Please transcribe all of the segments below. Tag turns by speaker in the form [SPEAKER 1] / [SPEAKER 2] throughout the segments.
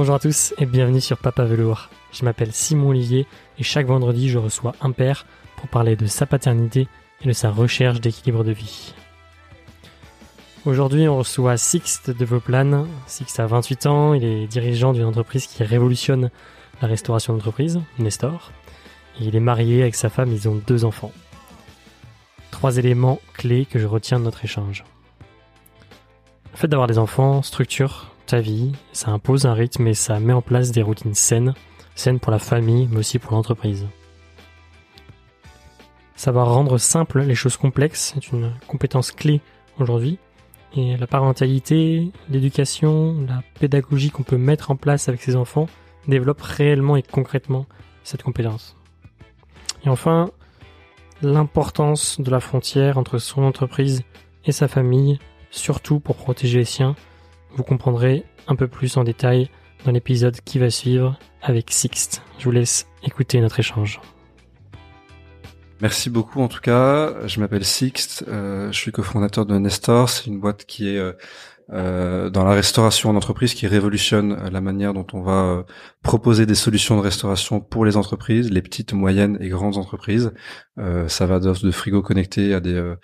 [SPEAKER 1] Bonjour à tous et bienvenue sur Papa Velours. Je m'appelle Simon Olivier et chaque vendredi je reçois un père pour parler de sa paternité et de sa recherche d'équilibre de vie. Aujourd'hui on reçoit Sixte de Voplan. Sixte a 28 ans, il est dirigeant d'une entreprise qui révolutionne la restauration d'entreprise, Nestor. Il est marié avec sa femme, ils ont deux enfants. Trois éléments clés que je retiens de notre échange. Le fait d'avoir des enfants structure ta vie, ça impose un rythme et ça met en place des routines saines, saines pour la famille mais aussi pour l'entreprise. Savoir rendre simple les choses complexes est une compétence clé aujourd'hui et la parentalité, l'éducation, la pédagogie qu'on peut mettre en place avec ses enfants développe réellement et concrètement cette compétence. Et enfin, l'importance de la frontière entre son entreprise et sa famille, surtout pour protéger les siens. Vous comprendrez un peu plus en détail dans l'épisode qui va suivre avec Sixte. Je vous laisse écouter notre échange.
[SPEAKER 2] Merci beaucoup en tout cas. Je m'appelle Sixte, euh, je suis cofondateur de Nestor. C'est une boîte qui est euh, euh, dans la restauration en entreprise qui révolutionne la manière dont on va euh, proposer des solutions de restauration pour les entreprises, les petites, moyennes et grandes entreprises. Euh, ça va de, de frigo connecté à des euh,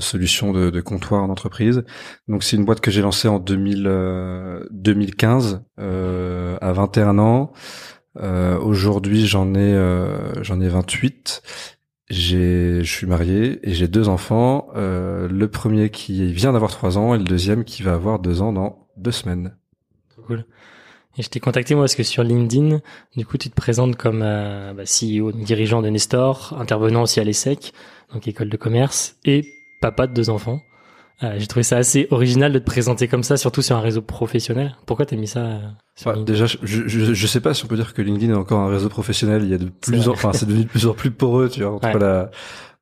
[SPEAKER 2] solutions de, comptoir en entreprise. Donc c'est une boîte que j'ai lancée en 2000, 2015 à 21 ans. Aujourd'hui j'en ai j'en ai 28 j'ai, je suis marié et j'ai deux enfants. Euh, le premier qui vient d'avoir trois ans et le deuxième qui va avoir deux ans dans deux semaines.
[SPEAKER 1] Cool. Et je t'ai contacté moi parce que sur LinkedIn, du coup, tu te présentes comme euh, bah, CEO, dirigeant de Nestor, intervenant aussi à l'ESSEC, donc école de commerce, et papa de deux enfants. Euh, j'ai trouvé ça assez original de te présenter comme ça, surtout sur un réseau professionnel. Pourquoi t'as mis ça euh, sur
[SPEAKER 2] ouais, Déjà, je, je, je, sais pas si on peut dire que LinkedIn est encore un réseau professionnel. Il y a de plus, en, enfin, c'est devenu de plus en plus poreux, tu vois, entre la,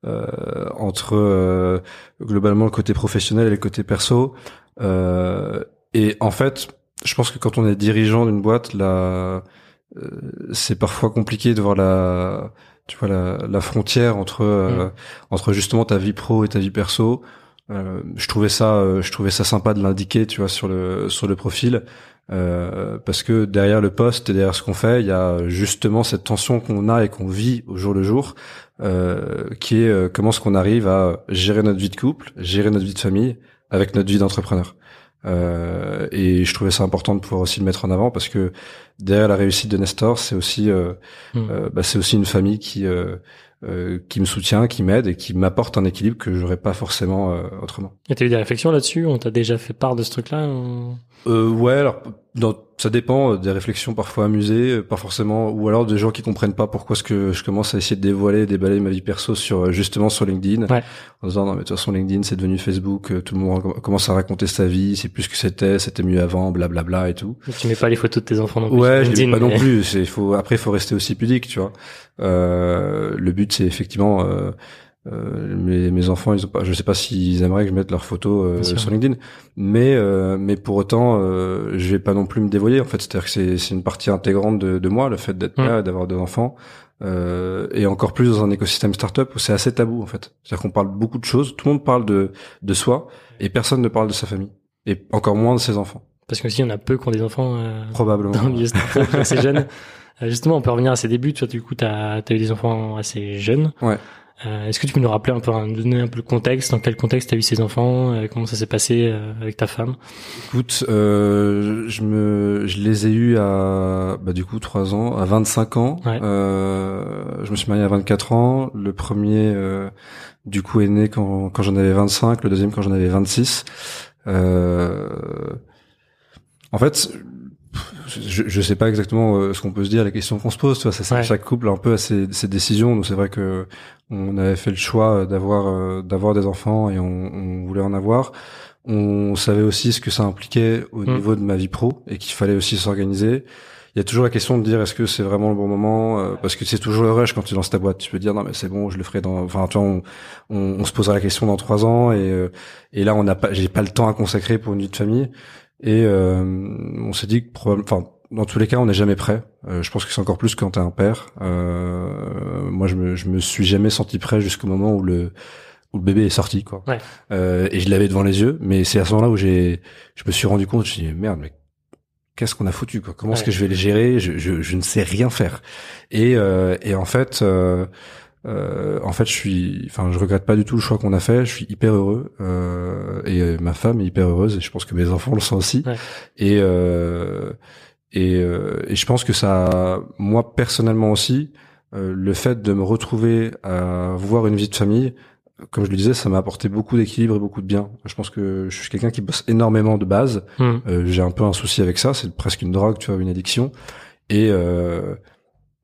[SPEAKER 2] euh, entre euh, globalement le côté professionnel et le côté perso. Euh, et en fait, je pense que quand on est dirigeant d'une boîte, là, c'est parfois compliqué de voir la, tu vois, la, la frontière entre mm. entre justement ta vie pro et ta vie perso. Euh, je trouvais ça, euh, je trouvais ça sympa de l'indiquer, tu vois, sur le sur le profil, euh, parce que derrière le poste et derrière ce qu'on fait, il y a justement cette tension qu'on a et qu'on vit au jour le jour, euh, qui est euh, comment est-ce qu'on arrive à gérer notre vie de couple, gérer notre vie de famille avec notre vie d'entrepreneur. Euh, et je trouvais ça important de pouvoir aussi le mettre en avant parce que derrière la réussite de Nestor, c'est aussi, mmh. bah, c'est aussi une famille qui euh, qui me soutient, qui m'aide et qui m'apporte un équilibre que j'aurais pas forcément euh, autrement.
[SPEAKER 1] Et t'as eu des réflexions là-dessus? On t'a déjà fait part de ce truc-là
[SPEAKER 2] euh, Ouais, alors dans, ça dépend euh, des réflexions parfois amusées, pas forcément, ou alors des gens qui comprennent pas pourquoi ce que je commence à essayer de dévoiler, déballer ma vie perso sur justement sur LinkedIn, ouais. en disant non mais de toute façon LinkedIn c'est devenu Facebook, tout le monde commence à raconter sa vie, c'est plus ce que c'était, c'était mieux avant, blablabla bla bla et tout.
[SPEAKER 1] Mais tu mets pas les photos de tes enfants non plus.
[SPEAKER 2] Ouais, je les mets pas non plus. C'est faut après faut rester aussi pudique, tu vois. Euh, le but c'est effectivement euh, euh, mes, mes enfants, ils ont pas, je sais pas s'ils aimeraient que je mette leurs photos euh, sur LinkedIn, mais euh, mais pour autant, euh, je vais pas non plus me dévoyer. En fait, c'est-à-dire que c'est c'est une partie intégrante de, de moi, le fait d'être père, d'avoir deux enfants, et encore plus dans un écosystème startup où c'est assez tabou en fait. C'est-à-dire qu'on parle beaucoup de choses, tout le monde parle de de soi et personne ne parle de sa famille, et encore moins de ses enfants.
[SPEAKER 1] Parce que si on a peu qui ont des enfants,
[SPEAKER 2] probablement
[SPEAKER 1] dans le milieu startup, assez jeunes. Justement, on peut revenir à ses débuts. Tu vois, du coup, t'as as eu des enfants assez jeunes.
[SPEAKER 2] Ouais.
[SPEAKER 1] Euh, Est-ce que tu peux nous rappeler un peu, nous donner un peu le contexte, dans quel contexte tu as eu ces enfants, euh, comment ça s'est passé euh, avec ta femme?
[SPEAKER 2] Écoute, euh, je me, je les ai eus à, bah du coup trois ans, à 25 ans. Ouais. Euh, je me suis marié à 24 ans. Le premier, euh, du coup, est né quand, quand j'en avais 25. Le deuxième quand j'en avais 26. en fait, je, je sais pas exactement euh, ce qu'on peut se dire, les questions qu'on se pose. Tu vois, ça, chaque couple a un peu à ses, décisions. Donc c'est vrai que on avait fait le choix d'avoir euh, d'avoir des enfants et on, on, voulait en avoir. On savait aussi ce que ça impliquait au mm. niveau de ma vie pro et qu'il fallait aussi s'organiser. Il y a toujours la question de dire est-ce que c'est vraiment le bon moment euh, parce que c'est toujours le rush quand tu lances ta boîte. Tu peux dire non mais c'est bon, je le ferai dans. Enfin tu vois, on, on, se posera la question dans trois ans et et là on n'a pas, j'ai pas le temps à consacrer pour une vie de famille. Et euh, on s'est dit que probablement, enfin, dans tous les cas, on n'est jamais prêt. Euh, je pense que c'est encore plus quand t'es un père. Euh, moi, je me, je me suis jamais senti prêt jusqu'au moment où le où le bébé est sorti, quoi.
[SPEAKER 1] Ouais.
[SPEAKER 2] Euh, et je l'avais devant les yeux, mais c'est à ce moment-là où j'ai, je me suis rendu compte, je me suis dit merde, mais qu'est-ce qu'on a foutu quoi? Comment est-ce que je vais les gérer? Je, je, je, ne sais rien faire. Et, euh, et en fait, euh, euh, en fait, je suis, enfin, je regrette pas du tout le choix qu'on a fait. Je suis hyper heureux euh, et ma femme est hyper heureuse et je pense que mes enfants le sont aussi. Et et, et je pense que ça, moi personnellement aussi, le fait de me retrouver à voir une vie de famille, comme je le disais, ça m'a apporté beaucoup d'équilibre et beaucoup de bien. Je pense que je suis quelqu'un qui bosse énormément de base. Hmm. Euh, j'ai un peu un souci avec ça, c'est presque une drogue, tu vois, une addiction. Et euh,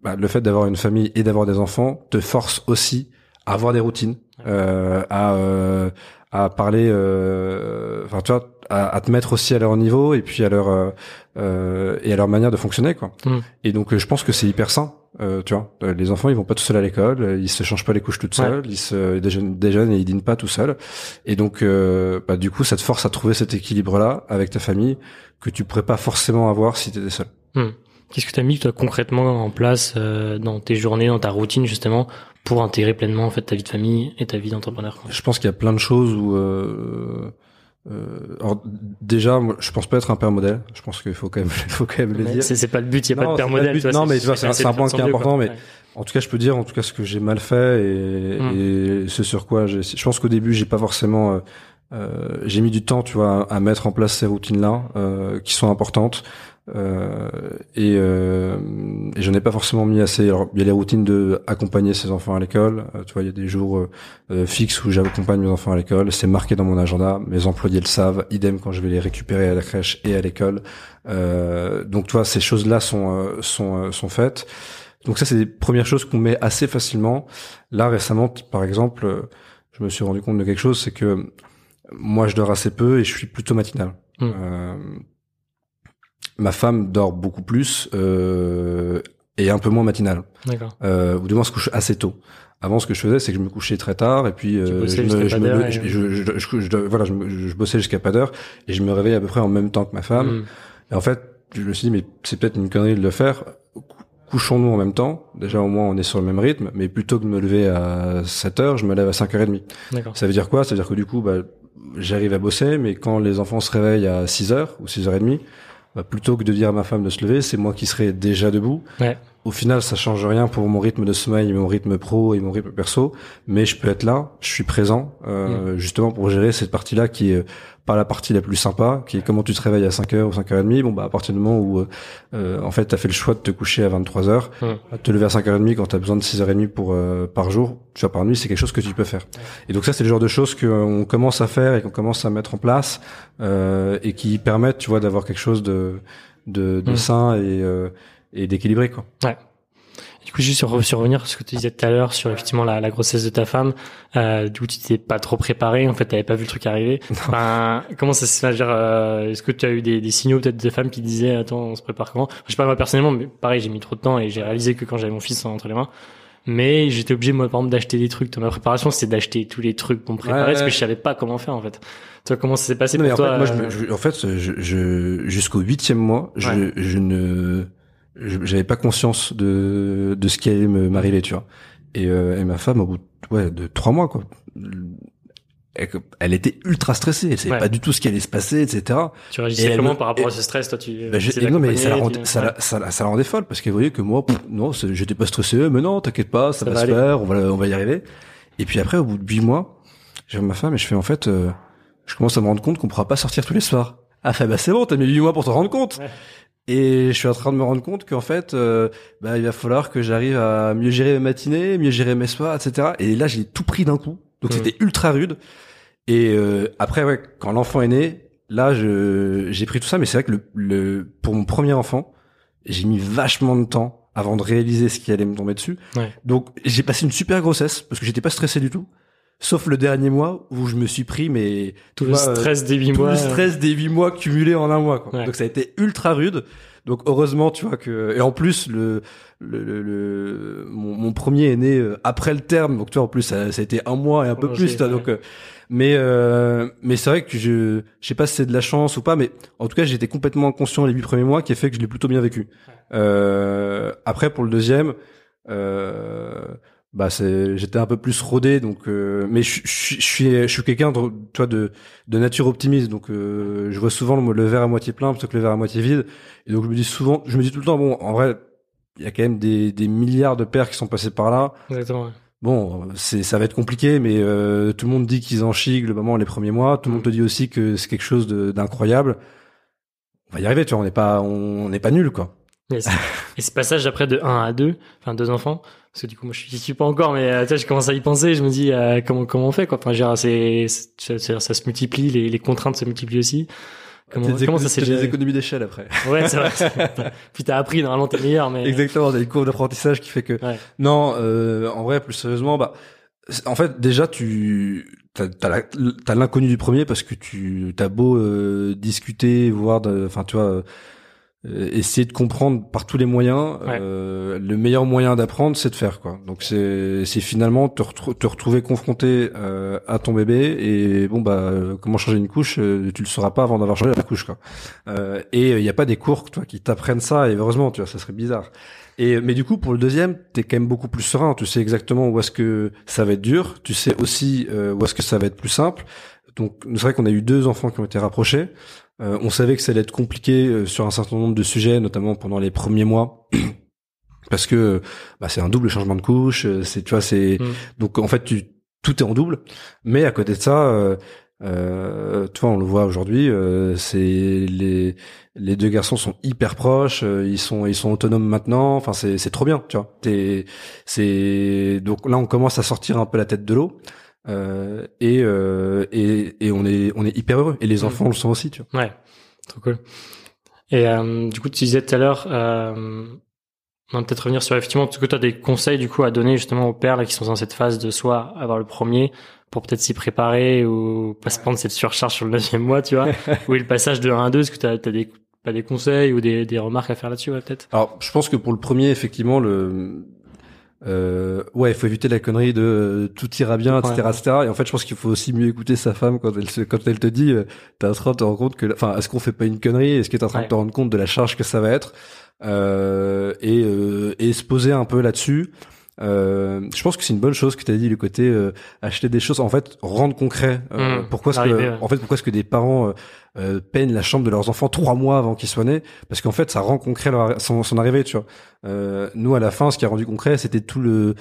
[SPEAKER 2] bah, le fait d'avoir une famille et d'avoir des enfants te force aussi à avoir des routines, euh, à euh, à parler, euh, enfin tu vois, à, à, te mettre aussi à leur niveau et puis à leur euh, et à leur manière de fonctionner quoi. Hmm. Et donc je pense que c'est hyper sain euh, tu vois, euh, les enfants ils vont pas tout seuls à l'école, euh, ils se changent pas les couches tout seuls, ils se déjeunent, déjeunent, et ils dînent pas tout seuls. Et donc, euh, bah, du coup, ça te force à trouver cet équilibre-là avec ta famille que tu pourrais pas forcément avoir si tu étais seul.
[SPEAKER 1] Hmm. Qu'est-ce que tu as mis toi concrètement en place dans tes journées, dans ta routine justement pour intégrer pleinement en fait ta vie de famille et ta vie d'entrepreneur
[SPEAKER 2] Je pense qu'il y a plein de choses où euh, alors déjà, moi, je pense pas être un père modèle. Je pense qu'il faut quand même, faut quand même le dire.
[SPEAKER 1] C'est pas le but. Il y a pas de père modèle.
[SPEAKER 2] non, mais tu vois, c'est un point qui est important. Mais en tout cas, je peux dire, en tout cas, ce que j'ai mal fait et, et ce sur quoi j'ai. Je pense qu'au début, j'ai pas forcément. Euh, euh, j'ai mis du temps, tu vois, à, mettre en place ces routines-là, euh, qui sont importantes. Euh, et, euh, et je n'ai pas forcément mis assez. Alors, il y a les routines de accompagner ses enfants à l'école. Euh, tu vois, il y a des jours euh, fixes où j'accompagne mes enfants à l'école. C'est marqué dans mon agenda. Mes employés le savent. Idem quand je vais les récupérer à la crèche et à l'école. donc, tu vois, ces choses-là sont sont sont faites. Donc ça, c'est des premières choses qu'on met assez facilement. Là, récemment, par exemple, je me suis rendu compte de quelque chose, c'est que moi, je dors assez peu et je suis plutôt matinal. Mmh. Ma femme dort beaucoup plus euh, et un peu moins matinale. D'accord. Euh, ou du moins se couche assez tôt. Avant, ce que je faisais, c'est que je me couchais très tard et puis euh, je, me, je, me, je, je, voilà, je, bossais jusqu'à pas d'heure et je me réveillais à peu près en même temps que ma femme. Mm. Et en fait, je me suis dit, mais c'est peut-être une connerie de le faire. Couchons-nous en même temps. Déjà, au moins, on est sur le même rythme. Mais plutôt que de me lever à 7 heures, je me lève à 5h30. Ça veut dire quoi? Ça veut dire que du coup, bah, j'arrive à bosser, mais quand les enfants se réveillent à 6 heures ou 6h30, bah, plutôt que de dire à ma femme de se lever, c'est moi qui serai déjà debout. Au final, ça change rien pour mon rythme de sommeil, mon rythme pro et mon rythme perso, mais je peux être là, je suis présent, euh, mm. justement pour gérer cette partie-là qui est pas la partie la plus sympa, qui est comment tu te réveilles à 5h ou 5h30. Bon, bah, à partir du moment où, euh, euh en fait, t'as fait le choix de te coucher à 23h, mmh. te lever à 5h30 quand t'as besoin de 6h30 pour, euh, par jour, tu vois, par nuit, c'est quelque chose que tu peux faire. Et donc ça, c'est le genre de choses qu'on commence à faire et qu'on commence à mettre en place, euh, et qui permettent, tu vois, d'avoir quelque chose de, de, de mmh. sain et, euh, et d'équilibré, quoi.
[SPEAKER 1] Ouais. Du coup, juste sur, sur revenir sur ce que tu disais tout à l'heure sur effectivement la, la, grossesse de ta femme, euh, du coup, tu t'es pas trop préparé. En fait, t'avais pas vu le truc arriver. Enfin, comment ça se fait euh, Est-ce que tu as eu des, des signaux peut-être de femmes qui disaient attends, on se prépare comment? Je sais pas moi personnellement, mais pareil, j'ai mis trop de temps et j'ai réalisé que quand j'avais mon fils entre les mains. Mais j'étais obligé moi par exemple d'acheter des trucs. Dans ma préparation, c'était d'acheter tous les trucs pour me préparer parce que je savais pas comment faire en fait. Toi, comment ça s'est passé pour toi
[SPEAKER 2] en fait, moi, je, en fait, je, je jusqu'au huitième mois, je, je ne j'avais pas conscience de de ce qui allait m'arriver, tu vois. Et, euh, et, ma femme, au bout de, ouais, de trois mois, quoi, elle, était ultra stressée. Elle savait pas du tout ce qui allait se passer, etc.
[SPEAKER 1] Tu réagissais comment par rapport à ce stress, toi tu
[SPEAKER 2] bah, Non, mais ça la, rendait, ça, ça, ça, la rendait folle parce qu'elle voyait que moi, non, j'étais pas stressé. Mais non, t'inquiète pas, ça, va, se faire, on va, on va y arriver. Et puis après, au bout de huit mois, j'ai ma femme et je fais en fait, euh, je commence à me rendre compte qu'on pourra pas sortir tous les soirs. Ah, fait, bah c'est bon, t'as mis huit mois pour te rendre compte. Et je suis en train de me rendre compte qu'en fait, euh, bah, il va falloir que j'arrive à mieux gérer mes matinées, mieux gérer mes soirs, etc. Et là, j'ai tout pris d'un coup. Donc mmh. c'était ultra rude. Et euh, après, ouais, quand l'enfant est né, là, je j'ai pris tout ça. Mais c'est vrai que le, le pour mon premier enfant, j'ai mis vachement de temps avant de réaliser ce qui allait me tomber dessus. Ouais. Donc j'ai passé une super grossesse parce que j'étais pas stressé du tout sauf le dernier mois où je me suis pris mais
[SPEAKER 1] tout le stress des huit mois
[SPEAKER 2] le stress des huit mois cumulés en un mois quoi. donc ça a été ultra rude. Donc heureusement tu vois que et en plus le le, le, mon, mon, premier est né euh, après le terme. Donc tu vois en plus ça, ça a été un mois et un peu plus donc euh, mais euh, mais c'est vrai que je je sais pas si c'est de la chance ou pas mais en tout cas j'étais complètement inconscient les huit premiers mois qui a fait que je l'ai plutôt bien vécu. Euh, après pour le deuxième euh, bah c'est j'étais un peu plus rodé donc euh, mais je, je, suis je suis quelqu'un de toi de de nature optimiste donc euh, je vois souvent le, le, verre à moitié plein plutôt que le verre à moitié vide. Et donc je me dis souvent je me dis tout le temps bon en vrai il y a quand même des des milliards de pères qui sont passés par là.
[SPEAKER 1] Exactement
[SPEAKER 2] bon c'est ça va être compliqué mais euh, tout le monde dit qu'ils en chient globalement les premiers mois. Tout le monde te dit aussi que c'est quelque chose d'incroyable. On va y arriver tu vois on n'est pas on n'est pas nul quoi.
[SPEAKER 1] Yes. et ce passage après de 1 à 2 enfin deux enfants parce que du coup moi je suis pas encore mais euh, tu sais je commence à y penser je me dis euh, comment comment on fait quoi. Enfin genre c'est ça, ça, se multiplie les, les contraintes se multiplient aussi.
[SPEAKER 2] Comment, comment ça s'est des économies d'échelle après.
[SPEAKER 1] Ouais c'est vrai. Puis t'as appris normalement t'es meilleur mais
[SPEAKER 2] exactement t'as une courbe d'apprentissage qui fait que non euh, en vrai plus sérieusement bah en fait déjà tu t'as t'as l'inconnu du premier parce que tu t'as beau euh, discuter voir enfin tu vois euh, essayer de comprendre par tous les moyens. Euh, le meilleur moyen d'apprendre, c'est de faire quoi. Donc c'est c'est finalement te, te retrouver confronté euh, à ton bébé et bon bah comment changer une couche, tu le sauras pas avant d'avoir changé la couche quoi. et il n'y a pas des cours toi qui t'apprennent ça et heureusement tu vois ça serait bizarre. Et mais du coup pour le deuxième, t'es quand même beaucoup plus serein. Tu sais exactement où est-ce que ça va être dur. Tu sais aussi où est-ce que ça va être plus simple. Donc c'est vrai qu'on a eu deux enfants qui ont été rapprochés. Euh, on savait que ça allait être compliqué euh, sur un certain nombre de sujets, notamment pendant les premiers mois. parce que bah, c'est un double changement de couche, euh, c'est tu vois c'est mm. donc en fait tu tout est en double, mais à côté de ça, euh, tu vois on le voit aujourd'hui, c'est les les deux garçons sont hyper proches, ils sont ils sont autonomes maintenant, enfin c'est c'est trop bien, tu vois. c'est donc là on commence à sortir un peu la tête de l'eau. Euh, et, euh, et, et on est on est hyper heureux. Et les mm. enfants le sont aussi tu
[SPEAKER 1] vois. Ouais trop cool. Et euh, du coup tu disais tout à l'heure euh, on va peut-être revenir sur effectivement que tu as des conseils du coup à donner justement aux pères là qui sont dans cette phase de soit avoir le premier pour peut-être s'y préparer ou pas se prendre cette surcharge sur le neuvième mois tu vois. Ou le passage de 1 à 2 est-ce que tu as, des pas des conseils ou des, des remarques à faire là-dessus ouais, peut-être?
[SPEAKER 2] Alors je pense que pour le premier effectivement le euh, ouais, il faut éviter la connerie de euh, tout ira bien, etc., etc. Et en fait, je pense qu'il faut aussi mieux écouter sa femme quand elle quand elle te dit, euh, t'es en train de te rendre compte que, enfin, est-ce qu'on fait pas une connerie? Est-ce que t'es en train de te rendre compte de la charge que ça va être? Euh, et, euh, et se poser un peu là-dessus. Euh, je pense que c'est une bonne chose que tu as dit le côté euh, acheter des choses en fait rendre concret euh, mmh. pourquoi est-ce que en fait pourquoi est-ce que des parents euh, peignent la chambre de leurs enfants trois mois avant qu'ils soient nés? Parce qu'en fait ça rend concret leur, son, son, arrivée tu vois. Nous à la fin ce qui a rendu concret c'était tout le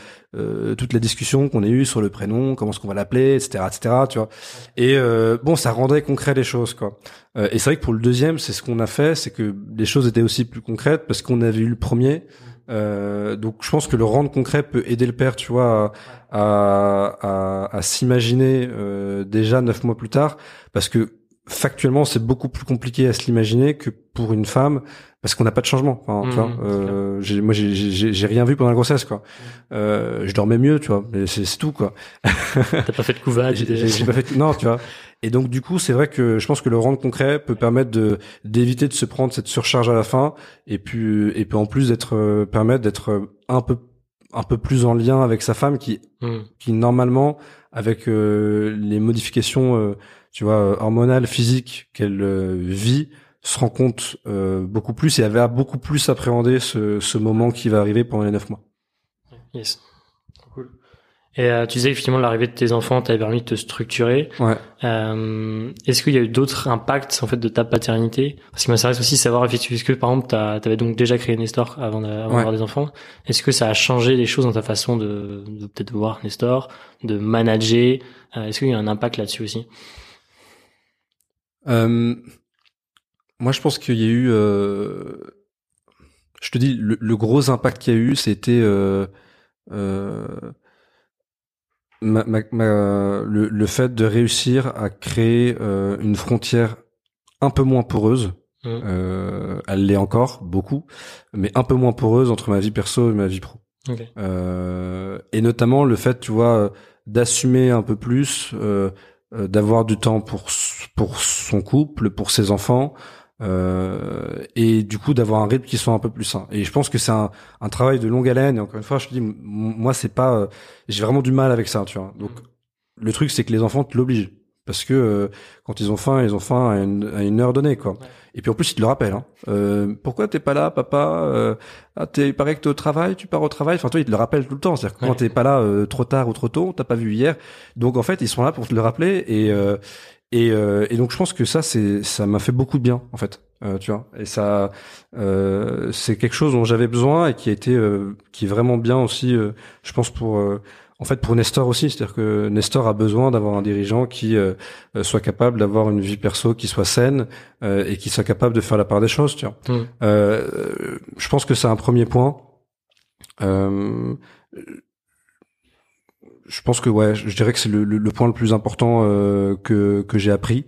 [SPEAKER 2] toute la discussion qu'on a eue sur le prénom comment est-ce qu'on va l'appeler etc etc tu vois. Et bon ça rendait concret les choses quoi. Et c'est vrai que pour le deuxième c'est ce qu'on a fait c'est que les choses étaient aussi plus concrètes parce qu'on avait eu le premier euh, donc je pense que le rendre concret peut aider le père, tu vois, à, à, à, s'imaginer euh, déjà neuf mois plus tard, parce que factuellement c'est beaucoup plus compliqué à se l'imaginer que pour une femme parce qu'on n'a pas de changement enfin, tu vois, mmh, euh, j'ai, moi j'ai rien vu pendant la grossesse quoi. Mmh. euh, je dormais mieux tu vois mais c'est tout quoi.
[SPEAKER 1] T'as pas fait de couvage
[SPEAKER 2] j'ai pas fait non tu vois et donc du coup, c'est vrai que je pense que le rendre concret peut permettre de d'éviter de se prendre cette surcharge à la fin, et puis et puis en plus d'être euh, permettre d'être un peu un peu plus en lien avec sa femme qui hmm. qui normalement avec euh, les modifications euh, tu vois hormonales physiques qu'elle vit se rend compte beaucoup plus et elle va beaucoup plus appréhender ce, ce moment qui va arriver pendant les neuf mois.
[SPEAKER 1] Yes. Et euh, tu disais effectivement l'arrivée de tes enfants t'avait permis de te structurer.
[SPEAKER 2] Ouais.
[SPEAKER 1] Euh, est-ce qu'il y a eu d'autres impacts en fait de ta paternité? Parce qu'il m'intéresse aussi savoir effectivement que par exemple t'avais donc déjà créé Nestor avant d'avoir des enfants. Est-ce que ça a changé les choses dans ta façon de, de peut-être voir Nestor, de manager? Euh, Est-ce qu'il y a un impact là-dessus aussi?
[SPEAKER 2] Euh, Moi, je pense qu'il y a eu. Euh, je te dis, le, le gros impact qu'il y a eu, c'était ma, ma, le, le, fait de réussir à créer euh, une frontière un peu moins poreuse, mmh. euh, elle l'est encore beaucoup, mais un peu moins poreuse entre ma vie perso et ma vie pro. Euh, et notamment le fait, tu vois, d'assumer un peu plus, euh, euh, d'avoir du temps pour pour son couple, pour ses enfants, euh, et du coup d'avoir un rythme qui soit un peu plus sain. Et je pense que c'est un, un, travail de longue haleine. Et encore une fois, je te dis, moi c'est pas, euh, j'ai vraiment du mal avec ça, tu vois. Donc le truc c'est que les enfants te l'obligent. parce que euh, quand ils ont faim, ils ont faim à une, à une heure donnée, quoi. Et puis en plus, ils te le rappellent. Hein. Euh, pourquoi t'es pas là, papa euh, ah, t'es, Il paraît que t'es au travail, tu pars au travail. Enfin, toi, ils te le rappellent tout le temps. C'est-à-dire que quand t'es pas là euh, trop tard ou trop tôt, t'as pas vu hier. Donc en fait, ils sont là pour te le rappeler. Et euh, et, euh, et donc je pense que ça, c'est ça m'a fait beaucoup de bien, en fait. tu vois. Et ça, c'est quelque chose dont j'avais besoin et qui a été, qui est vraiment bien aussi. je pense pour en fait pour Nestor aussi, c'est-à-dire que Nestor a besoin d'avoir un dirigeant qui euh, euh, soit capable d'avoir une vie perso qui soit saine euh, et qui soit capable de faire la part des choses. Tu vois. Mm. je pense que c'est un premier point. Je pense que ouais, je dirais que c'est le, le, point le plus important que que j'ai appris.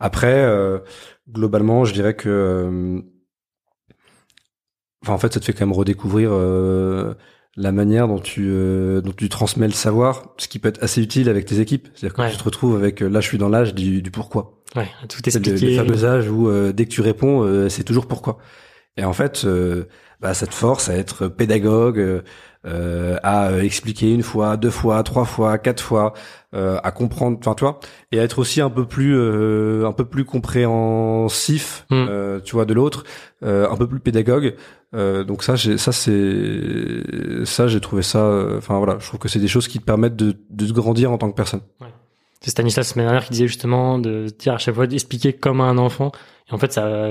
[SPEAKER 2] après, globalement, je dirais que, enfin en fait, ça te fait quand même redécouvrir la manière dont tu euh, dont tu transmets le savoir, ce qui peut être assez utile avec tes équipes. C'est-à-dire que tu te retrouves avec euh, là, je suis dans l'âge du, du pourquoi.
[SPEAKER 1] Ouais, tout expliquer.
[SPEAKER 2] C'est le, fameux âge où euh, dès que tu réponds, c'est toujours pourquoi. Et en fait, bah, ça te force à être pédagogue, à expliquer une fois, deux fois, trois fois, quatre fois, à comprendre, enfin, tu vois, et à être aussi un peu plus, un peu plus compréhensif, hmm. tu vois, de l'autre, un peu plus pédagogue. Euh, donc ça, ça c'est, ça j'ai trouvé ça. Euh, enfin voilà, je trouve que c'est des choses qui te permettent de, de grandir en tant que personne. Ouais.
[SPEAKER 1] C'est Stanislas Ménard qui disait justement de dire à chaque fois d'expliquer comme à un enfant et en fait, ça,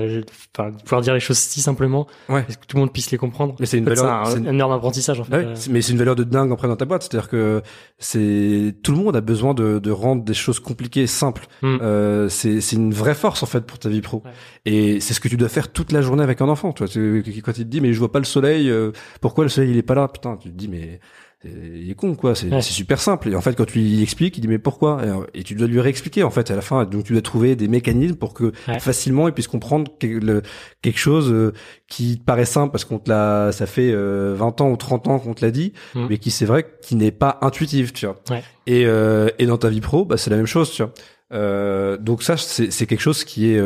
[SPEAKER 1] enfin, pouvoir dire les choses si simplement, ouais. que tout le monde puisse les comprendre?
[SPEAKER 2] Mais c'est une valeur,
[SPEAKER 1] c'est un, énorme apprentissage en fait.
[SPEAKER 2] Ouais, mais c'est une valeur de dingue après dans ta boîte, c'est-à-dire que c'est tout le monde a besoin de, de rendre des choses compliquées simples. Mm. Euh, c'est c'est une vraie force en fait pour ta vie pro. Et c'est ce que tu dois faire toute la journée avec un enfant. Toi, quand il te dit mais je vois pas le soleil, euh, pourquoi le soleil il est pas là? Putain, tu te dis mais il est con quoi. C'est super simple. Et en fait quand tu lui expliques il dit mais pourquoi? Et, tu dois lui réexpliquer en fait à la fin. Donc tu dois trouver des mécanismes pour que facilement il puisse comprendre quelque chose euh, qui paraît simple parce qu'on te l'a ça fait 20 euh, ans ou 30 ans qu'on te l'a dit mm. mais qui c'est vrai qui n'est pas intuitif tu vois. Et euh, et dans ta vie pro bah c'est la même chose tu vois. Donc ça c'est c'est quelque chose qui est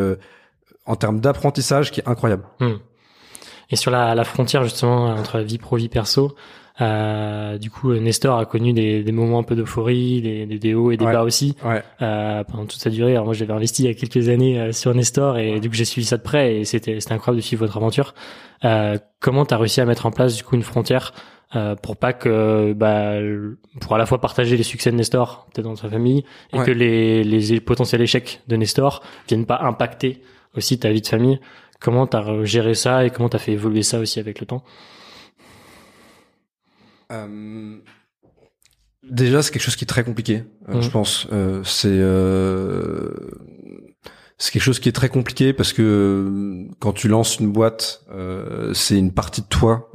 [SPEAKER 2] en termes d'apprentissage qui est incroyable. Mm.
[SPEAKER 1] et sur la, la frontière justement entre vie pro vie perso euh, du coup, Nestor a connu des, des moments un peu d'euphorie, des, des, hauts et des bas aussi
[SPEAKER 2] ouais.
[SPEAKER 1] euh, pendant toute sa durée. Alors moi, j'avais investi il y a quelques années euh, sur Nestor et du coup, j'ai suivi ça de près et c'était c'était incroyable de suivre votre aventure. Euh, comment t'as réussi à mettre en place du coup une frontière euh, pour pas que bah pour à la fois partager les succès de Nestor peut-être dans sa famille et que les, les potentiels échecs de Nestor viennent pas impacter aussi ta vie de famille? Comment t'as géré ça et comment t'as fait évoluer ça aussi avec le temps?
[SPEAKER 2] Euh, déjà, c'est quelque chose qui est très compliqué, euh, je pense. Euh, c'est c'est quelque chose qui est très compliqué parce que quand tu lances une boîte, c'est une partie de toi,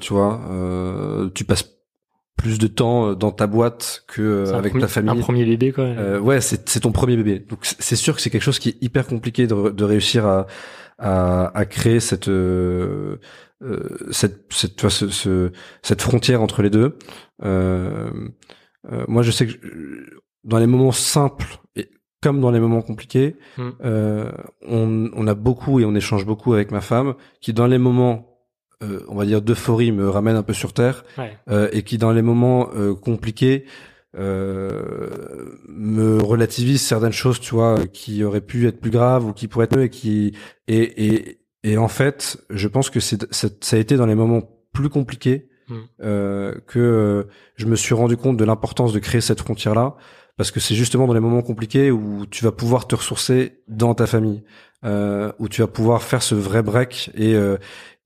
[SPEAKER 2] tu vois. tu passes plus de temps dans ta boîte que avec ta famille. Un
[SPEAKER 1] premier bébé, quoi.
[SPEAKER 2] ouais, c'est c'est ton premier bébé. Donc c'est sûr que c'est quelque chose qui est hyper compliqué de, de réussir à à, à créer cette euh, cette cette, tu ce, ce, cette frontière entre les deux. Euh, euh, moi, je sais que dans les moments simples et comme dans les moments compliqués, hmm. on, on, a beaucoup et on échange beaucoup avec ma femme, qui dans les moments, on va dire d'euphorie, me ramène un peu sur terre, et qui dans les moments compliqués me relativise certaines choses, tu vois, qui auraient pu être plus graves ou qui pourraient être et qui et, et et en fait, je pense que c'est, ça a été dans les moments plus compliqués hmm. euh, que euh, je me suis rendu compte de l'importance de créer cette frontière-là, parce que c'est justement dans les moments compliqués où tu vas pouvoir te ressourcer dans ta famille, euh, où tu vas pouvoir faire ce vrai break et euh,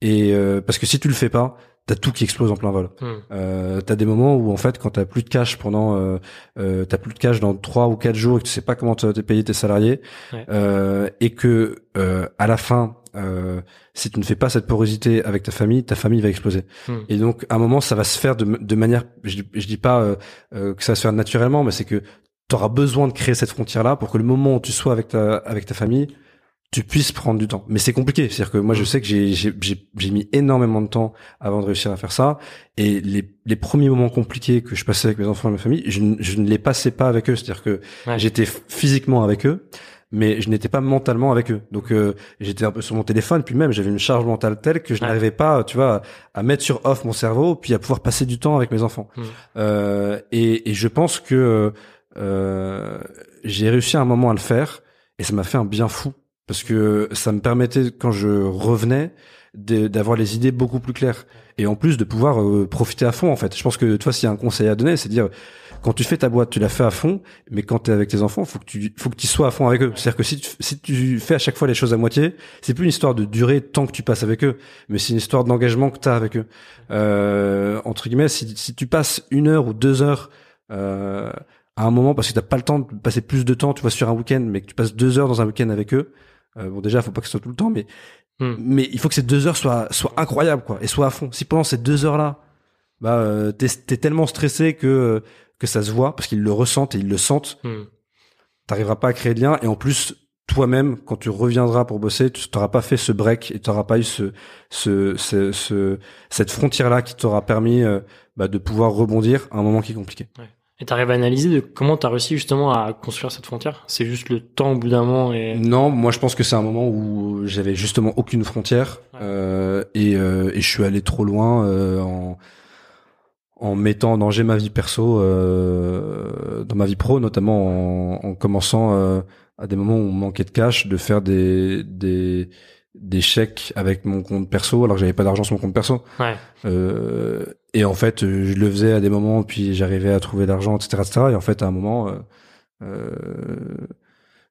[SPEAKER 2] et euh, parce que si tu le fais pas, t'as tout qui explose en plein vol. Hmm. Euh, t'as des moments où en fait quand t'as plus de cash pendant euh, euh, t'as plus de cash dans trois ou quatre jours et que tu sais pas comment t'es payé tes salariés euh, et que euh, à la fin euh, si tu ne fais pas cette porosité avec ta famille, ta famille va exploser. Hmm. Et donc, à un moment, ça va se faire de, de manière, je, je dis pas que ça va se faire naturellement, mais c'est que tu auras besoin de créer cette frontière-là pour que le moment où tu sois avec ta, avec ta famille, tu puisses prendre du temps. Mais c'est compliqué. C'est-à-dire que moi, je hmm. sais que j'ai, j'ai, j'ai mis énormément de temps avant de réussir à faire ça. Et les, les premiers moments compliqués que je passais avec mes enfants et ma famille, je, je ne les passais pas avec eux. C'est-à-dire que j'étais physiquement avec eux mais je n'étais pas mentalement avec eux. Donc euh, j'étais un peu sur mon téléphone, puis même j'avais une charge mentale telle que je n'arrivais pas, tu vois, à mettre sur off mon cerveau, puis à pouvoir passer du temps avec mes enfants. Hmm. Euh, et, et, je pense que euh, j'ai réussi à un moment à le faire et ça m'a fait un bien fou parce que ça me permettait quand je revenais d'avoir les idées beaucoup plus claires et en plus de pouvoir euh, profiter à fond en fait. Je pense que toi s'il y a un conseil à donner, c'est dire quand tu fais ta boîte, tu la fais à fond, mais quand tu es avec tes enfants, faut que tu faut que tu sois à fond avec eux. C'est-à-dire que si tu, si tu fais à chaque fois les choses à moitié, c'est plus une histoire de durée tant que tu passes avec eux, mais c'est une histoire d'engagement que tu as avec eux. Euh, entre guillemets, si, si tu passes une heure ou deux heures euh, à un moment parce que t'as pas le temps de passer plus de temps, tu vois, sur un week-end, mais que tu passes deux heures dans un week-end avec eux. Euh, bon, déjà, faut pas que ce soit tout le temps, mais hmm. mais il faut que ces deux heures soient soient incroyables, quoi, et soient à fond. Si pendant ces deux heures là, bah, euh, t'es es tellement stressé que que ça se voit parce qu'ils le ressentent et ils le sentent, hmm. t'arriveras pas à créer de lien. Et en plus, toi-même, quand tu reviendras pour bosser, tu t'auras pas fait ce break et tu n'auras pas eu ce, ce, ce, cette frontière-là qui t'aura permis euh, bah, de pouvoir rebondir à un moment qui est compliqué.
[SPEAKER 1] Ouais. Et t'arrives à analyser de comment t'as réussi justement à construire cette frontière? C'est juste le temps au bout d'un moment et...
[SPEAKER 2] Non, moi je pense que c'est un moment où j'avais justement aucune frontière euh, et, euh, et je suis allé trop loin euh, en en mettant en danger ma vie perso euh, dans ma vie pro notamment en, en commençant euh, à des moments où on manquait de cash de faire des des des chèques avec mon compte perso alors que j'avais pas d'argent sur mon compte perso.
[SPEAKER 1] Ouais.
[SPEAKER 2] euh, et en fait je le faisais à des moments puis j'arrivais à trouver l'argent etc etc et en fait à un moment euh, euh,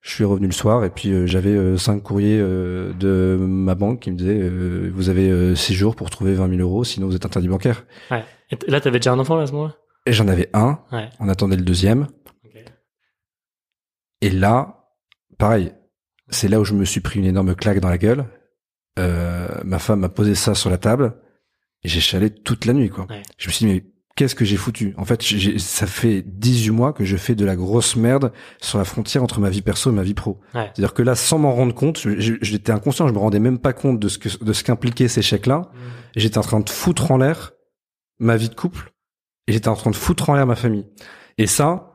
[SPEAKER 2] je suis revenu le soir et puis euh, j'avais euh, cinq courriers de ma banque qui me disaient vous avez six jours pour trouver 20 000 euros sinon vous êtes interdit bancaire
[SPEAKER 1] ouais. et là t'avais déjà un enfant à ce moment-là?
[SPEAKER 2] Et j'en avais un ouais. on attendait le deuxième okay. et là pareil c'est là où je me suis pris une énorme claque dans la gueule. Euh, ma femme m'a posé ça sur la table j'ai chalé toute la nuit quoi. Je me suis dit mais qu'est-ce que j'ai foutu? En fait, ça fait 18 mois que je fais de la grosse merde sur la frontière entre ma vie perso et ma vie pro. C'est-à-dire que là, sans m'en rendre compte, j'étais inconscient, je me rendais même pas compte de ce que de ce qu'impliquait ces chèques-là. Mmh. J'étais en train de foutre en l'air ma vie de couple et j'étais en train de foutre en l'air ma famille. Et ça,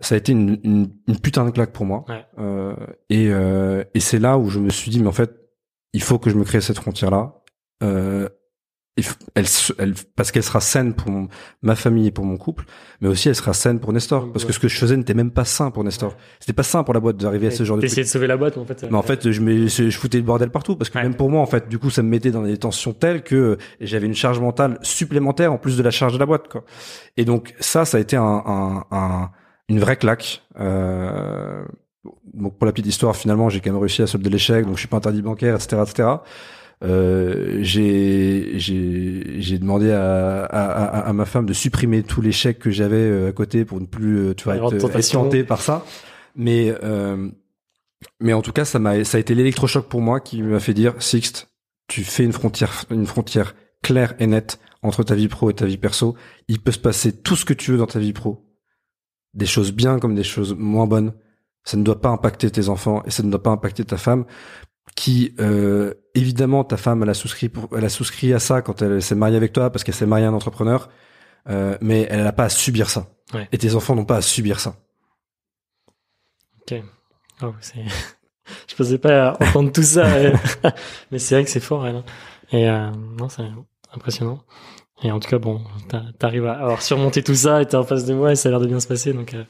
[SPEAKER 2] ça a été une, une, une, putain de claque pour moi. Euh, et, euh, et c'est là où je me suis dit, mais en fait, il faut que je me crée cette frontière-là. Euh, elle, elle, parce qu'elle sera saine pour ma famille et pour mon couple, mais aussi elle sera saine pour Nestor. Parce que ce que je faisais n'était même pas sain pour Nestor. C'était pas sain pour la boîte d'arriver à ce genre de
[SPEAKER 1] truc. de sauver la boîte, en fait.
[SPEAKER 2] Mais en fait, je, me, je foutais le bordel partout. Parce que même pour moi, en fait, du coup, ça me mettait dans des tensions telles que j'avais une charge mentale supplémentaire en plus de la charge de la boîte, quoi. Et donc, ça, ça a été un, un, un une vraie claque. Euh, donc pour la petite histoire, finalement, j'ai quand même réussi à solder l'échec, donc je suis pas interdit bancaire, etc., etc. Euh, j'ai demandé à, à, à, ma femme de supprimer tous les chèques que j'avais euh, à côté pour ne plus euh, tu vois être, tenté par ça. Mais euh, mais en tout cas, ça m'a ça a été l'électrochoc pour moi qui m'a fait dire Sixte, tu fais une frontière une frontière claire et nette entre ta vie pro et ta vie perso. Il peut se passer tout ce que tu veux dans ta vie pro des choses bien comme des choses moins bonnes. Ça ne doit pas impacter tes enfants et ça ne doit pas impacter ta femme qui euh, évidemment ta femme elle a souscrit pour, elle a souscrit à ça quand elle s'est mariée avec toi parce qu'elle s'est mariée à un entrepreneur euh, mais elle n'a pas à subir ça. Et tes enfants n'ont pas à subir ça.
[SPEAKER 1] Ok. Oh, c'est je pensais pas entendre tout ça mais c'est vrai que c'est fort elle hein. et euh, non c'est impressionnant. Et en tout cas, bon, t'arrives à avoir surmonté tout ça et t'es en face de moi et ça a l'air de bien se passer, donc, euh,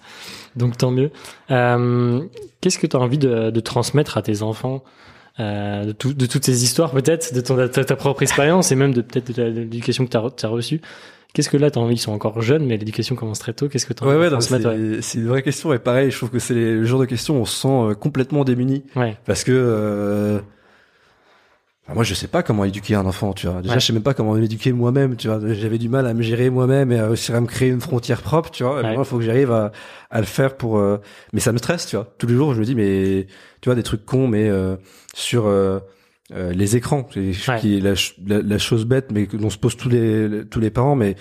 [SPEAKER 1] donc tant mieux. Euh, Qu'est-ce que tu as envie de, de, transmettre à tes enfants? Euh, de, tout, de toutes ces histoires peut-être, de, ton, de ta, propre expérience et même de peut-être de l'éducation que tu as, as reçue Qu'est-ce que là, t'as envie? Ils sont encore jeunes, mais l'éducation commence très tôt. Qu'est-ce que t'as envie
[SPEAKER 2] de transmettre C'est une vraie question et pareil, je trouve que c'est le genre de questions où on se sent euh, complètement démuni.
[SPEAKER 1] Ouais.
[SPEAKER 2] Parce que euh, moi, je sais pas comment éduquer un enfant, tu vois. Déjà, je sais même pas comment l'éduquer moi-même, tu vois. J'avais du mal à me gérer moi-même et à réussir à me créer une frontière propre, tu vois. il faut que j'arrive à, à, le faire pour. Euh, mais ça me stresse, tu vois. Tous les jours, je me dis, mais tu vois, des trucs cons, mais euh, sur euh, les écrans, qui est la, la, chose bête, mais l'on se pose tous les tous les parents, mais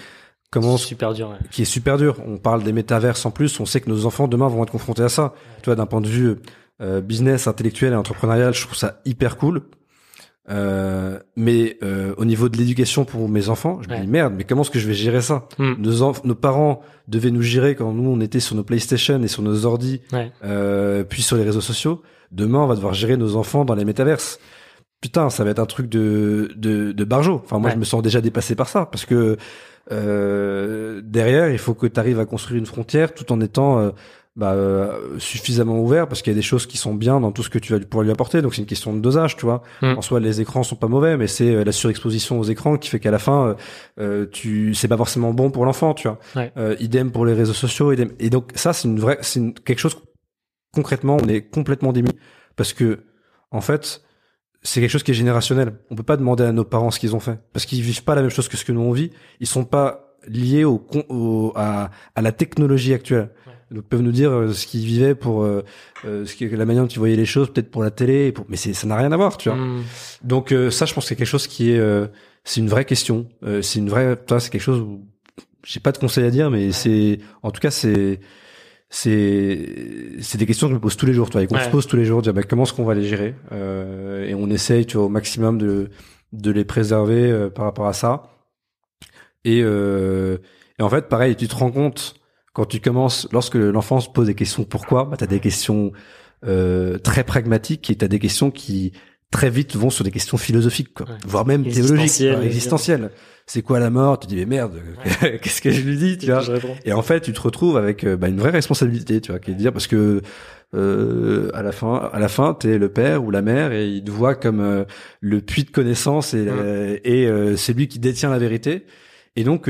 [SPEAKER 2] comment
[SPEAKER 1] super dur,
[SPEAKER 2] qui est super dur. On parle des métaverses en plus. On sait que nos enfants demain vont être confrontés à ça. Tu vois, d'un point de vue business, intellectuel et entrepreneurial, je trouve ça hyper cool. Euh, mais euh, au niveau de l'éducation pour mes enfants, je me dis merde, mais comment est-ce que je vais gérer ça hmm. nos, nos parents devaient nous gérer quand nous on était sur nos PlayStation et sur nos ordi, euh, puis sur les réseaux sociaux. Demain, on va devoir gérer nos enfants dans les métaverses. Putain, ça va être un truc de de, de barjo. Enfin, moi, je me sens déjà dépassé par ça parce que euh, derrière, il faut que tu arrives à construire une frontière tout en étant bah, suffisamment ouvert parce qu'il y a des choses qui sont bien dans tout ce que tu vas pouvoir lui apporter. Donc c'est une question de dosage, tu vois. Mm. En soi, les écrans sont pas mauvais, mais c'est la surexposition aux écrans qui fait qu'à la fin, tu c'est pas forcément bon pour l'enfant, tu vois. idem pour les réseaux sociaux, idem. Et donc ça, c'est une vraie, c'est quelque chose concrètement, on est complètement démis parce que en fait, c'est quelque chose qui est générationnel. On peut pas demander à nos parents ce qu'ils ont fait parce qu'ils vivent pas la même chose que ce que nous on vit. Ils sont pas liés au, au à, à, la technologie actuelle. Donc peuvent nous dire euh, ce qu'ils vivaient pour euh, euh, ce qui, la manière dont ils voyaient les choses, peut-être pour la télé, pour... mais ça n'a rien à voir, tu vois. Hmm. Donc ça, je pense que c'est quelque chose qui est c'est une vraie question. c'est une vraie, c'est quelque chose où j'ai pas de conseil à dire, mais c'est en tout cas c'est c'est c'est des questions que je me pose tous les jours, toi, et qu'on se pose tous les jours, dire bah, comment est-ce qu'on va les gérer, euh, et on essaye, tu vois, au maximum de de les préserver euh, par rapport à ça. Et euh, et en fait, pareil, tu te rends compte quand tu commences, lorsque l'enfant se pose des questions pourquoi, bah t'as des questions euh, très pragmatiques et t'as des questions qui très vite vont sur des questions philosophiques, quoi, voire même théologiques, existentielles. C'est quoi la mort? Tu dis mais merde, qu'est-ce que je lui dis, tu vois Et en fait, tu te retrouves avec euh, bah, une vraie responsabilité, tu vois, qui est de dire parce que euh, à la fin, à la fin, t'es le père ou la mère et il te voit comme euh, le puits de connaissance et, et c'est lui qui détient la vérité. Et donc,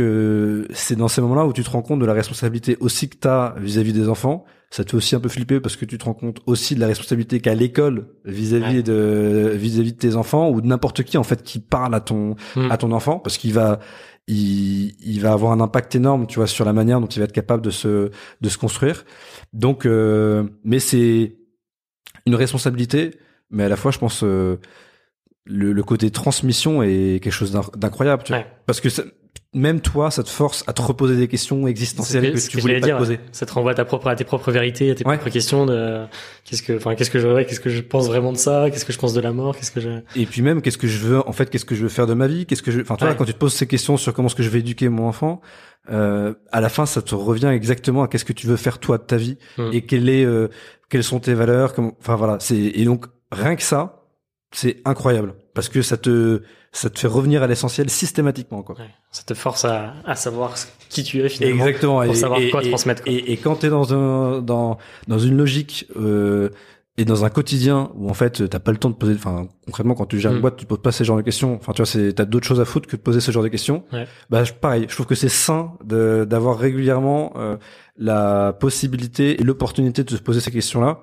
[SPEAKER 2] c'est dans ces moments-là où tu te rends compte de la responsabilité aussi que t'as vis-à-vis des enfants. Ça te fait aussi un peu flipper parce que tu te rends compte aussi de la responsabilité qu'a l'école vis-à-vis de vis-à-vis de tes enfants ou de n'importe qui en fait qui parle à ton hmm. à ton enfant parce qu'il va il, il va avoir un impact énorme tu vois sur la manière dont il va être capable de se de se construire. Donc euh, mais c'est une responsabilité mais à la fois je pense euh, le, le, côté transmission est quelque chose d'incroyable tu vois, parce que même toi, ça te force à te reposer des questions existentielles que, tu voulais pas te poser.
[SPEAKER 1] Ça te renvoie à ta propre, à tes propres vérités, à tes propres questions de qu'est-ce que, enfin, qu'est-ce que je qu'est-ce que je pense vraiment de ça, qu'est-ce que je pense de la mort, qu'est-ce que je.
[SPEAKER 2] Et puis même, qu'est-ce que je veux, en fait, qu'est-ce que je veux faire de ma vie, qu'est-ce que je, enfin, toi, quand tu te poses ces questions sur comment est-ce que je vais éduquer mon enfant, euh, à la fin, ça te revient exactement à qu'est-ce que tu veux faire toi de ta vie hmm. et quelle est, euh, quelles sont tes valeurs, comment, enfin voilà, c'est et donc rien que ça, c'est incroyable parce que ça te ça te fait revenir à l'essentiel systématiquement quoi.
[SPEAKER 1] ça te force à, à savoir qui tu es finalement
[SPEAKER 2] exactement
[SPEAKER 1] pour savoir quoi transmettre quoi.
[SPEAKER 2] Et, et, quand t'es dans un dans dans une logique euh, et dans un quotidien où en fait t'as pas le temps de poser enfin concrètement quand tu gères une mm. boîte tu poses pas ces genres de questions enfin tu vois c'est t'as d'autres choses à foutre que de poser ce genre de questions bah pareil je trouve que c'est sain de d'avoir régulièrement euh, la possibilité et l'opportunité de se poser ces questions là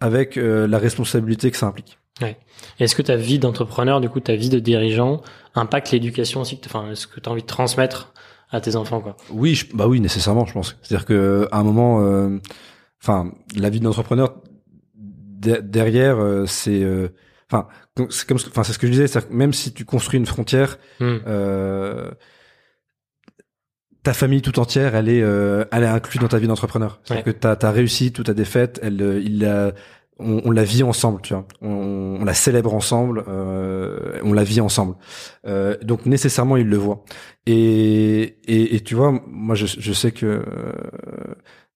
[SPEAKER 2] avec euh, la responsabilité que ça implique
[SPEAKER 1] Ouais. Est-ce que ta vie d'entrepreneur, du coup, ta vie de dirigeant, impacte l'éducation aussi Enfin, est-ce que tu as envie de transmettre à tes enfants, quoi?
[SPEAKER 2] Oui, bah oui, nécessairement, je pense. C'est-à-dire que à un moment, euh, enfin, la vie d'entrepreneur derrière, euh, c'est, euh, enfin, c'est comme, enfin, c'est ce que je disais, que même si tu construis une frontière. Hmm. ta famille tout entière, elle est, elle est inclue dans ta vie d'entrepreneur. C'est-à-dire que ta, ta réussite ou ta défaite, elle, il a, on, on, la vit ensemble, tu vois. On, on la célèbre ensemble, euh, on la vit ensemble. Euh, donc nécessairement, il le voit. Et, et, et tu vois, moi, je, je sais que euh,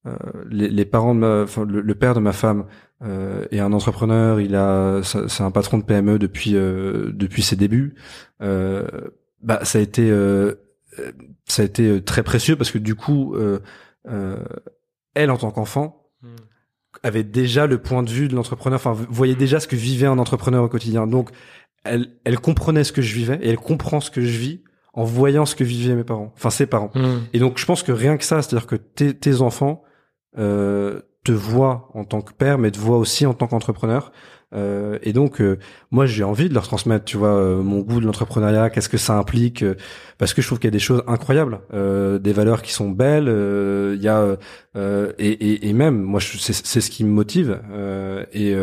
[SPEAKER 2] euh les, les, parents de ma, enfin, le, père de ma femme euh, est un entrepreneur. Il a, c'est un patron de PME depuis euh, depuis ses débuts. bah, ça a été ça a été très précieux parce que du coup, elle en tant qu'enfant avait déjà le point de vue de l'entrepreneur, enfin voyait déjà ce que vivait un entrepreneur au quotidien. Donc elle, elle comprenait ce que je vivais et elle comprend ce que je vis en voyant ce que vivaient mes parents, enfin ses parents. Hmm. Et donc je pense que rien que ça, c'est-à-dire que tes, tes enfants euh, te voient en tant que père, mais te voient aussi en tant qu'entrepreneur. Euh, et donc, euh, moi, j'ai envie de leur transmettre, tu vois, euh, mon goût de l'entrepreneuriat, qu'est-ce que ça implique, parce que je trouve qu'il y a des choses incroyables, des valeurs qui sont belles. Il y a et, et, et, même, moi, c'est ce qui me motive. et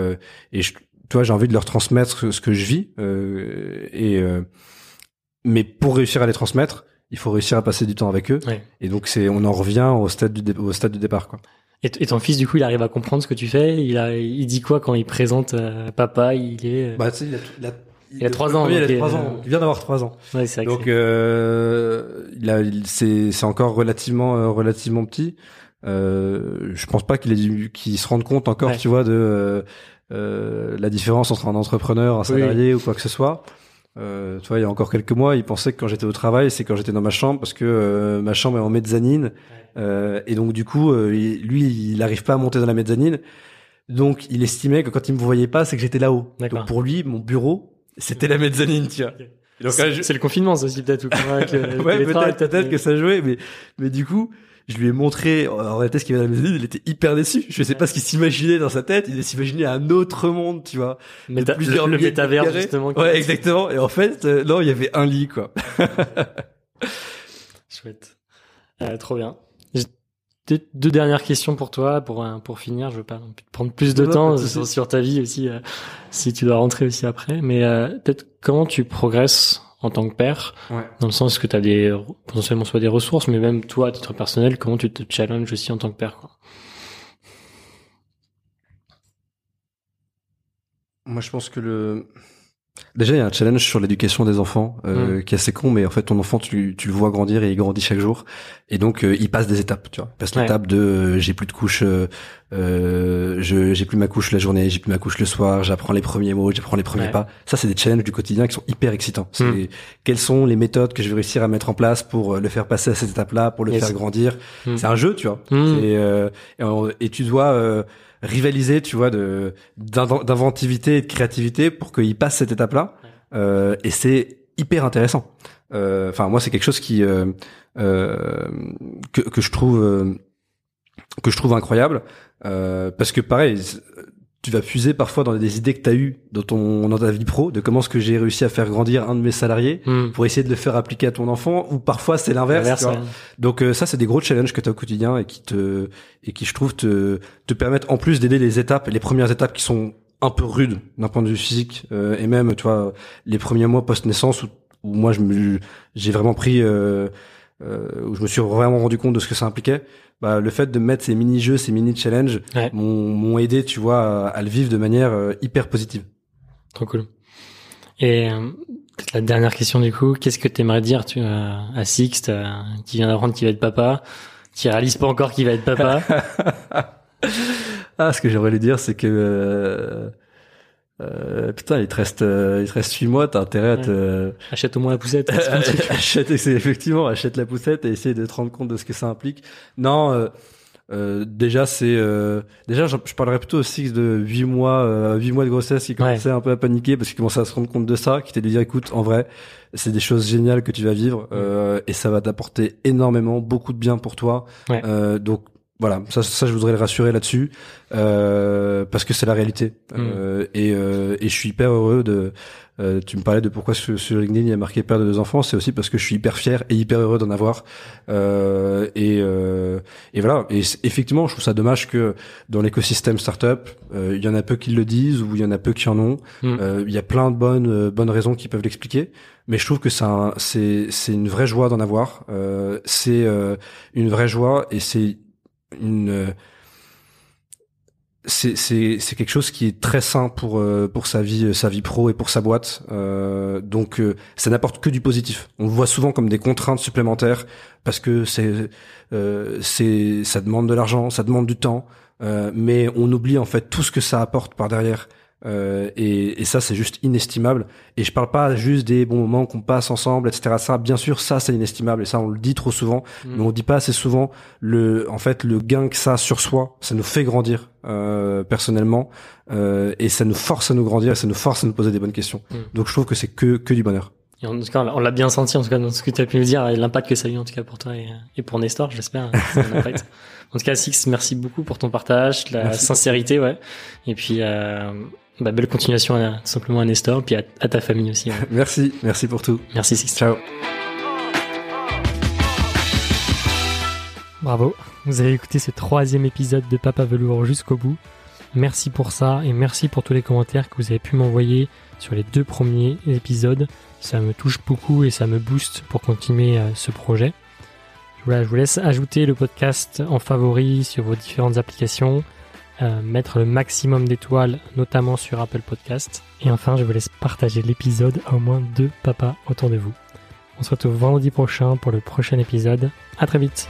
[SPEAKER 2] et je, tu vois, j'ai envie de leur transmettre ce, que je vis. et mais pour réussir à les transmettre, il faut réussir à passer du temps avec eux. Et donc, c'est, on en revient au stade du au stade du départ, quoi.
[SPEAKER 1] Et, ton fils, du coup, il arrive à comprendre ce que tu fais. Il a, il dit quoi quand il présente euh, papa? Il est.
[SPEAKER 2] Euh, bah, tu sais, il a,
[SPEAKER 1] il a il a trois ans.
[SPEAKER 2] il a trois ans. Il vient d'avoir trois ans.
[SPEAKER 1] Ouais, c'est
[SPEAKER 2] Donc, euh, il a, c'est, c'est encore relativement, euh, relativement petit. Euh, je pense pas qu'il ait qu'il se rende compte encore, tu vois, de euh, la différence entre un entrepreneur, un salarié ou quoi que ce soit. Euh, tu vois, il y a encore quelques mois, il pensait que quand j'étais au travail, c'est quand j'étais dans ma chambre parce que ma chambre est en mezzanine Euh, et donc du coup, euh, lui, il n'arrive pas à monter dans la mezzanine. Donc il estimait que quand il me voyait pas, c'est que j'étais là-haut. Donc pour lui, mon bureau, c'était la mezzanine, tu vois.
[SPEAKER 1] C'est le confinement, ça aussi peut-être.
[SPEAKER 2] ouais, peut-être peut que ça jouait, mais mais du coup, je lui ai montré en réalité ce qu'il y avait dans la mezzanine, il était hyper déçu. Je sais pas ce qu'il s'imaginait dans sa tête, il s'imaginait un autre monde, tu vois.
[SPEAKER 1] Mais plusieurs le, le métavers justement.
[SPEAKER 2] Ouais, exactement. Et en fait, euh, non, il y avait un lit quoi.
[SPEAKER 1] Chouette. Euh, trop bien. Deux, deux, dernières questions pour toi, pour pour finir. Je veux pas prendre plus de temps sur, ta vie aussi, euh, si tu dois rentrer aussi après. Mais euh, peut-être comment tu progresses en tant que père, dans le sens que tu as des potentiellement soit des ressources, mais même toi, à titre personnel, comment tu te challenges aussi en tant que père. Quoi?
[SPEAKER 2] Moi, je pense que le Déjà, il y a un challenge sur l'éducation des enfants euh, mm. qui est assez con, mais en fait, ton enfant, tu, tu le vois grandir et il grandit chaque jour, et donc euh, il passe des étapes, tu vois. Il passe l'étape de euh, j'ai plus de couche, euh, je j'ai plus ma couche la journée, j'ai plus ma couche le soir, j'apprends les premiers mots, j'apprends les premiers pas. Ça, c'est des challenges du quotidien qui sont hyper excitants. C'est mm. quelles sont les méthodes que je vais réussir à mettre en place pour le faire passer à cette étape-là, pour le faire grandir? Mm. C'est un jeu, tu vois. Et, et, tu dois rivaliser, tu vois, de d'inventivité et de créativité pour qu'il passe cette étape-là. Euh, et c'est hyper intéressant. Euh, enfin, moi, c'est quelque chose qui euh, euh que, que je trouve que je trouve incroyable parce que pareil, tu vas puiser parfois dans des idées que tu as eues dans ton dans ta vie pro de comment est-ce que j'ai réussi à faire grandir un de mes salariés hmm. pour essayer de le faire appliquer à ton enfant ou parfois c'est l'inverse donc euh, ça c'est des gros challenges que tu as au quotidien et qui te et qui je trouve te te permettent en plus d'aider les étapes les premières étapes qui sont un peu rudes d'un point de vue physique euh, et même tu vois les premiers mois post naissance où, où moi je me j'ai vraiment pris euh, euh, où je me suis vraiment rendu compte de ce que ça impliquait bah, le fait de mettre ces mini-jeux, ces mini-challenges m'ont aidé, tu vois, à, le vivre de manière euh, hyper positive.
[SPEAKER 1] Trop cool. Et euh, la dernière question du coup, qu'est-ce que tu aimerais dire tu, à Sixte, euh, qui vient d'apprendre qu'il va être papa, qui réalise pas encore qu'il va être papa?
[SPEAKER 2] Ah, ce que j'aimerais lui dire, c'est que euh, putain, il te reste, euh, il te reste 8 mois, t'as intérêt à te...
[SPEAKER 1] Achète au moins la poussette.
[SPEAKER 2] achète, effectivement, achète la poussette et essaye de te rendre compte de ce que ça implique. Non, euh, euh déjà c'est déjà je, parlerais plutôt aussi de 8 mois 8 mois de grossesse qui commençait un peu à paniquer parce qu'il commençait à se rendre compte de ça qui était de dire écoute en vrai c'est des choses géniales que tu vas vivre et ça va t'apporter énormément beaucoup de bien pour toi. Donc voilà, ça, ça, je voudrais le rassurer là-dessus euh, parce que c'est la réalité mm. euh, et, euh, et je suis hyper heureux de. Euh, tu me parlais de pourquoi sur, sur LinkedIn il y a marqué père de deux enfants, c'est aussi parce que je suis hyper fier et hyper heureux d'en avoir. Euh, et, et voilà. Et effectivement, je trouve ça dommage que dans l'écosystème startup, il y en a peu qui le disent ou il y en a peu qui en ont. Mm. Il y a plein de bonnes bonnes raisons qui peuvent l'expliquer, mais je trouve que c'est c'est une vraie joie d'en avoir. c'est une vraie joie et c'est une euh, c'est c'est quelque chose qui est très sain pour euh, pour sa vie sa vie pro et pour sa boîte. Euh, donc euh, ça n'apporte que du positif. On le voit souvent comme des contraintes supplémentaires parce que c'est c'est ça demande de l'argent ça demande du temps. Mais on oublie en fait tout ce que ça apporte par derrière euh, et, et, ça, c'est juste inestimable. Et je parle pas juste des bons moments qu'on passe ensemble, etc. Ça, bien sûr, ça, c'est inestimable. Et ça, on le dit trop souvent, mm. mais on dit pas assez souvent le, en fait, le gain que ça a sur soi. Ça nous fait grandir euh, personnellement, euh, et ça nous force à nous grandir, et ça nous force à nous poser des bonnes questions. Mm. Donc, je trouve que c'est que que du bonheur.
[SPEAKER 1] Et en tout cas, on l'a bien senti en tout cas dans ce que tu as pu nous dire, et l'impact que ça a eu en tout cas pour toi et, et pour Nestor, j'espère. en tout cas, Six, merci beaucoup pour ton partage, la sincérité, ouais. Et puis, euh, bah, belle continuation à, simplement à Nestor, puis à, ta famille aussi.
[SPEAKER 2] merci, merci pour tout.
[SPEAKER 1] Merci Six.
[SPEAKER 2] Ciao.
[SPEAKER 1] Bravo, vous avez écouté ce troisième épisode de Papa Velours jusqu'au bout. Merci pour ça et merci pour tous les commentaires que vous avez pu m'envoyer sur les deux premiers épisodes. Ça me touche beaucoup et ça me booste pour continuer euh, ce projet. Voilà, je vous laisse ajouter le podcast en favori sur vos différentes applications. Euh, mettre le maximum d'étoiles, notamment sur Apple Podcast. Et enfin, je vous laisse partager l'épisode à au moins deux papas autour de vous. On se retrouve vendredi prochain pour le prochain épisode. À très vite.